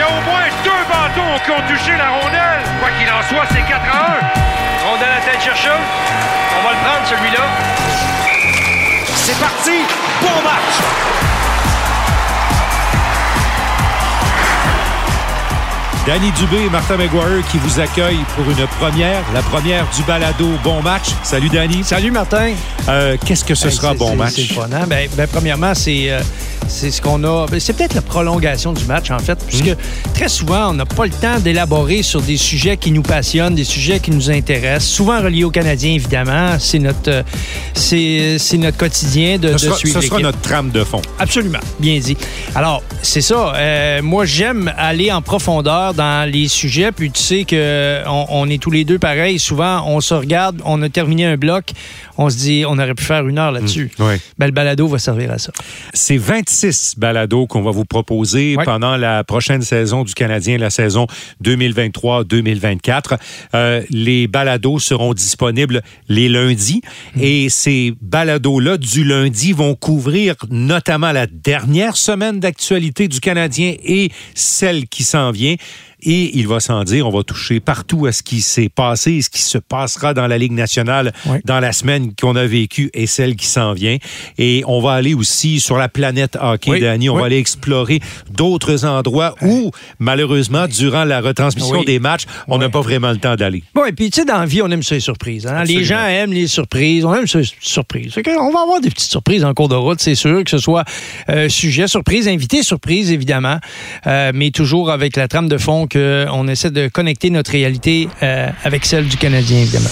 Il y a au moins deux bâtons qui ont touché la rondelle. Quoi qu'il en soit, c'est 4 à 1. Rondelle à tête chercheuse. On va le prendre, celui-là. C'est parti. Bon match. Danny Dubé et Martin McGuire qui vous accueillent pour une première, la première du balado Bon Match. Salut Danny. Salut Martin. Euh, Qu'est-ce que ce Hey, sera Bon Match? C'est hein? Ben, ben, premièrement, c'est euh, c'est ce qu'on a. ben, C'est peut-être la prolongation du match, en fait, puisque Hmm. très souvent, on n'a pas le temps d'élaborer sur des sujets qui nous passionnent, des sujets qui nous intéressent, souvent reliés aux Canadiens, évidemment. C'est notre, euh, c'est c'est notre quotidien de, Ce de sera, suivre ce sera notre trame de fond. Absolument, bien dit. Alors, c'est ça. euh, moi, j'aime aller en profondeur dans les sujets, puis tu sais que on, on est tous les deux pareils. Souvent, on se regarde, on a terminé un bloc, on se dit, on aurait pu faire une heure là-dessus. oui. Ben, le balado va servir à ça. C'est 26 balados qu'on va vous proposer pendant la prochaine saison du Canadien, la saison 2023-2024. Euh, les balados seront disponibles les lundis et ces balados-là du lundi vont couvrir notamment la dernière semaine d'actualité du Canadien et celle qui s'en vient. Et il va sans dire, on va toucher partout à ce qui s'est passé et ce qui se passera dans la Ligue nationale dans la semaine qu'on a vécue et celle qui s'en vient. Et on va aller aussi sur la planète hockey, Oui, Danny. On oui. va aller explorer d'autres endroits où, malheureusement, durant la retransmission Oui. des matchs, on n'a Oui. pas vraiment le temps d'aller. Bon, et puis, tu sais, dans la vie, on aime ça les surprises. hein. Les gens aiment les surprises. On aime ça les surprises. On va avoir des petites surprises en cours de route, c'est sûr, que ce soit euh, sujet surprise, invité surprise, évidemment, euh, mais toujours avec la trame de fond qu'on essaie de connecter notre réalité euh, avec celle du Canadien, évidemment.